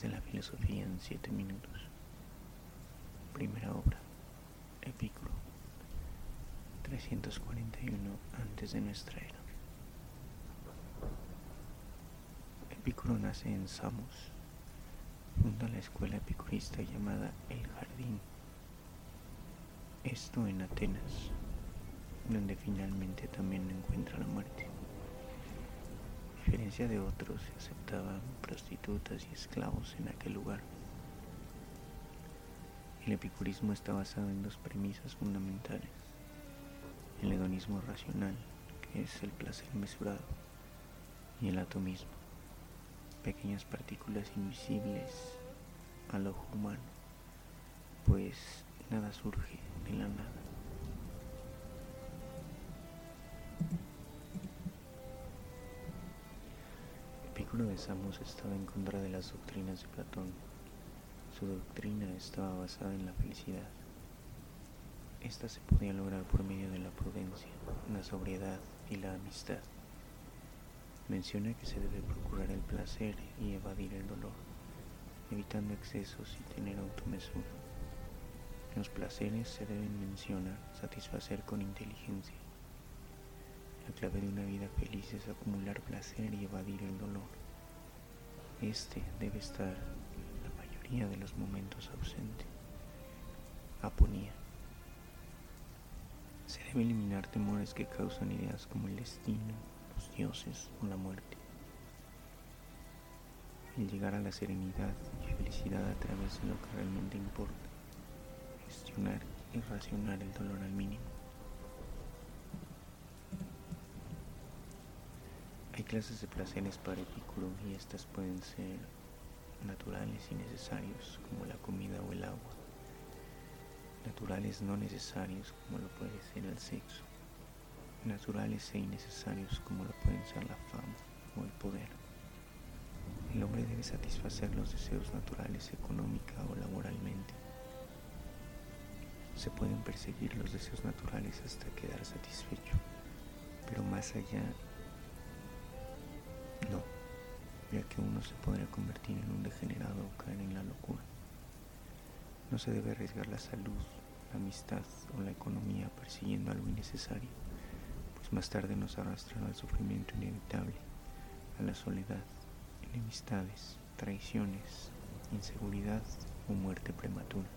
De la Filosofía en 7 minutos. Primera obra. Epicuro. 341 antes de nuestra era. Epicuro nace en Samos. Funda la escuela epicurista llamada El Jardín. Esto en Atenas, donde finalmente también encuentra la muerte diferencia de otros, se aceptaban prostitutas y esclavos en aquel lugar. El epicurismo está basado en dos premisas fundamentales. El hedonismo racional, que es el placer mesurado, y el atomismo, pequeñas partículas invisibles al ojo humano, pues nada surge de la nada. Epicuro de Samos estaba en contra de las doctrinas de Platón. Su doctrina estaba basada en la felicidad. Esta se podía lograr por medio de la prudencia, la sobriedad y la amistad. Menciona que se debe procurar el placer y evadir el dolor, evitando excesos y tener automesura. Los placeres se deben mencionar, satisfacer con inteligencia la clave de una vida feliz es acumular placer y evadir el dolor. Este debe estar la mayoría de los momentos ausente. Aponía. Se debe eliminar temores que causan ideas como el destino, los dioses o la muerte. El llegar a la serenidad y felicidad a través de lo que realmente importa. Gestionar y racionar el dolor al mínimo. Hay clases de placeres para Epicuro y estas pueden ser naturales y necesarios como la comida o el agua. Naturales no necesarios como lo puede ser el sexo. Naturales e innecesarios como lo pueden ser la fama o el poder. El hombre debe satisfacer los deseos naturales económica o laboralmente. Se pueden perseguir los deseos naturales hasta quedar satisfecho, pero más allá ya que uno se podría convertir en un degenerado o caer en la locura. No se debe arriesgar la salud, la amistad o la economía persiguiendo algo innecesario, pues más tarde nos arrastrará al sufrimiento inevitable, a la soledad, enemistades, traiciones, inseguridad o muerte prematura.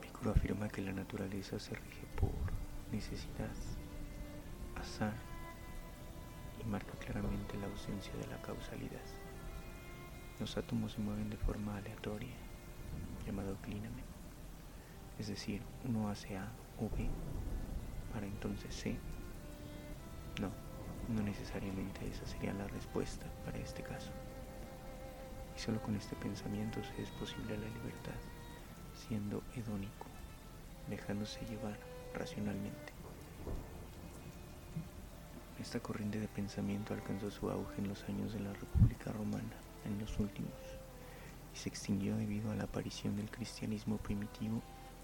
Epicuro afirma que la naturaleza se rige por necesidad y marca claramente la ausencia de la causalidad. Los átomos se mueven de forma aleatoria, llamado clínamen. Es decir, uno hace A o B para entonces C. No, no necesariamente esa sería la respuesta para este caso. Y solo con este pensamiento se es posible la libertad, siendo hedónico, dejándose llevar racionalmente. Esta corriente de pensamiento alcanzó su auge en los años de la República Romana, en los últimos, y se extinguió debido a la aparición del cristianismo primitivo,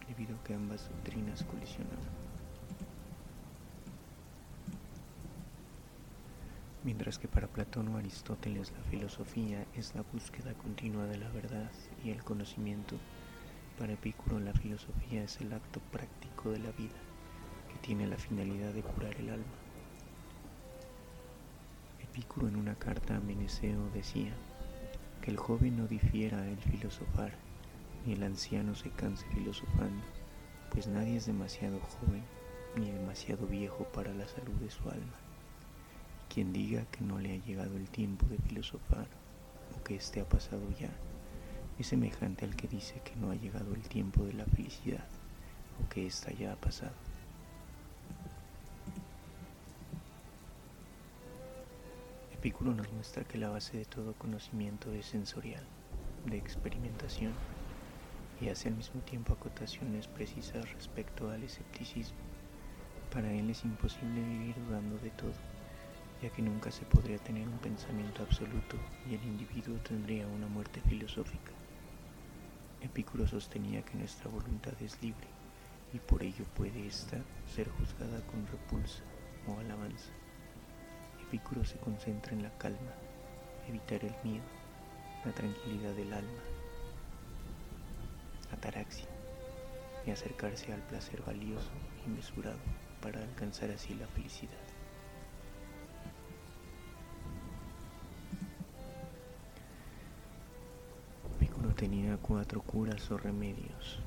debido a que ambas doctrinas colisionaron. Mientras que para Platón o Aristóteles la filosofía es la búsqueda continua de la verdad y el conocimiento, para Epicuro la filosofía es el acto práctico de la vida, que tiene la finalidad de curar el alma. En una carta a Meneceo decía que el joven no difiera el filosofar, ni el anciano se canse filosofando, pues nadie es demasiado joven ni demasiado viejo para la salud de su alma. Quien diga que no le ha llegado el tiempo de filosofar o que éste ha pasado ya, es semejante al que dice que no ha llegado el tiempo de la felicidad o que ésta ya ha pasado. Epicuro nos muestra que la base de todo conocimiento es sensorial, de experimentación, y hace al mismo tiempo acotaciones precisas respecto al escepticismo. Para él es imposible vivir dudando de todo, ya que nunca se podría tener un pensamiento absoluto y el individuo tendría una muerte filosófica. Epicuro sostenía que nuestra voluntad es libre y por ello puede ésta ser juzgada con repulsa o alabanza. Epicuro se concentra en la calma, evitar el miedo, la tranquilidad del alma, ataraxia y acercarse al placer valioso y mesurado para alcanzar así la felicidad. Epicuro tenía cuatro curas o remedios,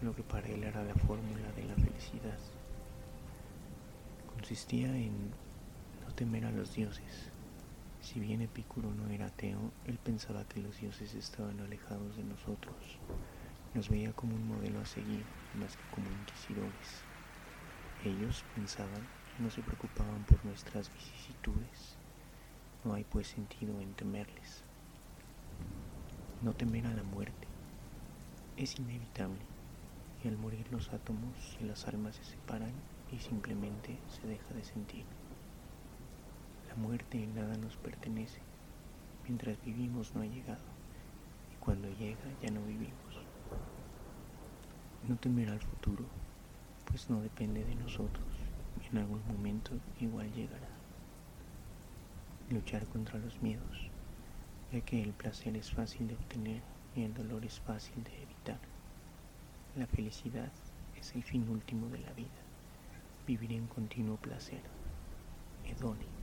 lo que para él era la fórmula de la felicidad. Consistía en no temer a los dioses. Si bien Epicuro no era ateo, él pensaba que los dioses estaban alejados de nosotros. Nos veía como un modelo a seguir, más que como inquisidores. Ellos pensaban no se preocupaban por nuestras vicisitudes. No hay pues sentido en temerles. No temer a la muerte. Es inevitable y al morir los átomos y las almas se separan y simplemente se deja de sentir. Muerte nada nos pertenece. Mientras vivimos no ha llegado y cuando llega ya no vivimos. No temer al futuro, pues no depende de nosotros y en algún momento igual llegará. Luchar contra los miedos, ya que el placer es fácil de obtener y el dolor es fácil de evitar. La felicidad es el fin último de la vida, vivir en continuo placer. Hedónico.